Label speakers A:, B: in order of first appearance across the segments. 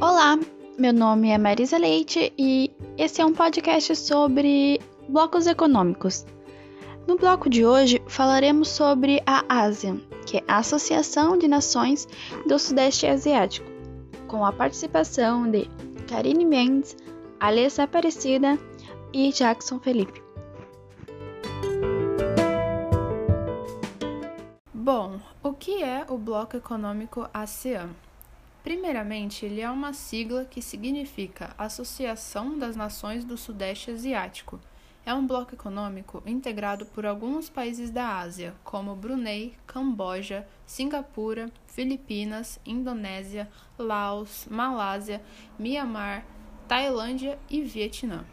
A: Olá, meu nome é Marisa Leite e esse é um podcast sobre blocos econômicos. No bloco de hoje falaremos sobre a ASEAN, que é a Associação de Nações do Sudeste Asiático, com a participação de Karine Mendes, Alessa Aparecida e Jackson Felipe.
B: Bom, o que é o Bloco Econômico ASEAN? Primeiramente, ele é uma sigla que significa Associação das Nações do Sudeste Asiático. É um bloco econômico integrado por alguns países da Ásia, como Brunei, Camboja, Singapura, Filipinas, Indonésia, Laos, Malásia, Mianmar, Tailândia e Vietnã.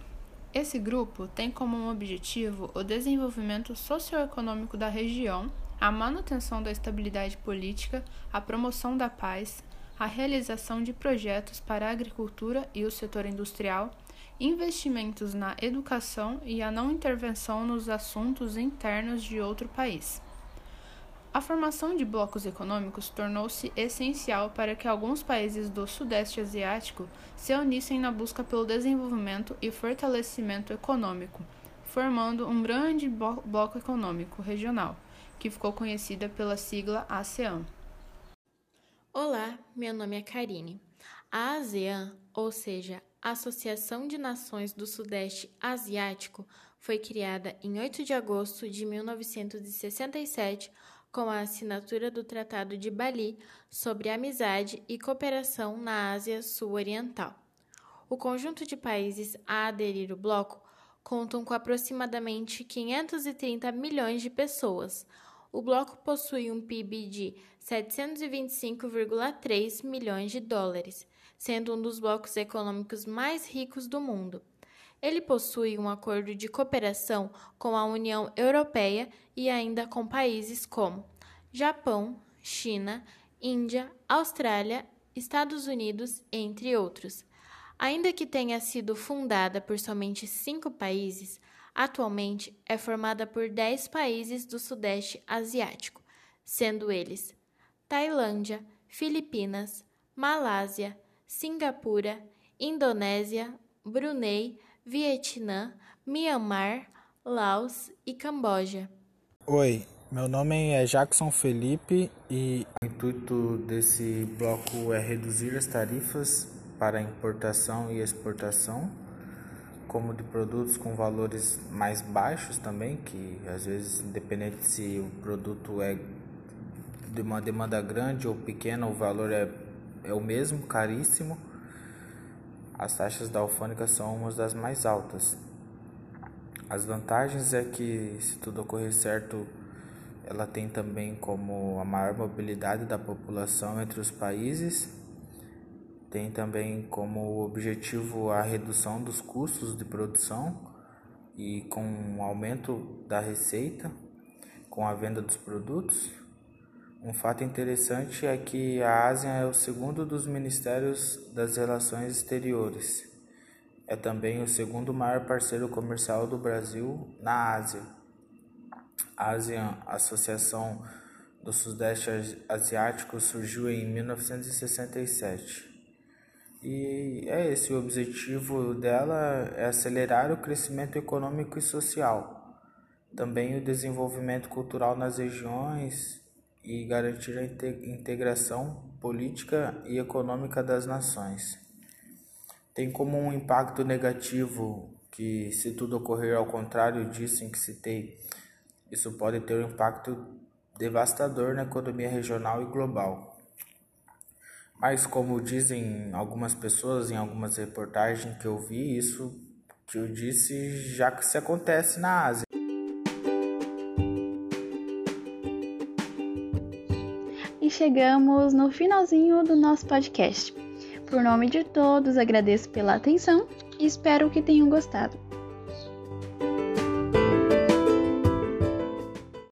B: Esse grupo tem como objetivo o desenvolvimento socioeconômico da região, a manutenção da estabilidade política, a promoção da paz, a realização de projetos para a agricultura e o setor industrial, investimentos na educação e a não intervenção nos assuntos internos de outro país. A formação de blocos econômicos tornou-se essencial para que alguns países do Sudeste Asiático se unissem na busca pelo desenvolvimento e fortalecimento econômico, formando um grande bloco econômico regional, que ficou conhecida pela sigla ASEAN.
C: Olá, meu nome é Karine. A ASEAN, ou seja, Associação de Nações do Sudeste Asiático, foi criada em 8 de agosto de 1967 com a assinatura do Tratado de Bali sobre Amizade e Cooperação na Ásia Sul-Oriental. O conjunto de países a aderir ao bloco contam com aproximadamente 530 milhões de pessoas, o bloco possui um PIB de 725,3 milhões de dólares, sendo um dos blocos econômicos mais ricos do mundo. Ele possui um acordo de cooperação com a União Europeia e ainda com países como Japão, China, Índia, Austrália, Estados Unidos, entre outros. Ainda que tenha sido fundada por somente cinco países, atualmente é formada por 10 países do Sudeste Asiático, sendo eles Tailândia, Filipinas, Malásia, Singapura, Indonésia, Brunei, Vietnã, Mianmar, Laos e Camboja.
D: Oi, meu nome é Jackson Felipe e o intuito desse bloco é reduzir as tarifas para importação e exportação como de produtos com valores mais baixos também, que às vezes, independente se o produto é de uma demanda grande ou pequena, o valor é, é o mesmo, caríssimo. As taxas da alfândega são umas das mais altas. As vantagens é que, se tudo ocorrer certo, ela tem também como a maior mobilidade da população entre os países tem também como objetivo a redução dos custos de produção e com o aumento da receita com a venda dos produtos. Um fato interessante é que a Ásia é o segundo dos ministérios das relações exteriores. É também o segundo maior parceiro comercial do Brasil na Ásia. A ASEAN, Associação do Sudeste Asiático, surgiu em 1967. E é esse o objetivo dela é acelerar o crescimento econômico e social, também o desenvolvimento cultural nas regiões e garantir a integração política e econômica das nações. Tem como um impacto negativo que, se tudo ocorrer ao contrário disso em que citei, isso pode ter um impacto devastador na economia regional e global. Mas como dizem algumas pessoas em algumas reportagens que eu vi, isso que eu disse já que se acontece na Ásia.
A: E chegamos no finalzinho do nosso podcast. Por nome de todos, agradeço pela atenção e espero que tenham gostado.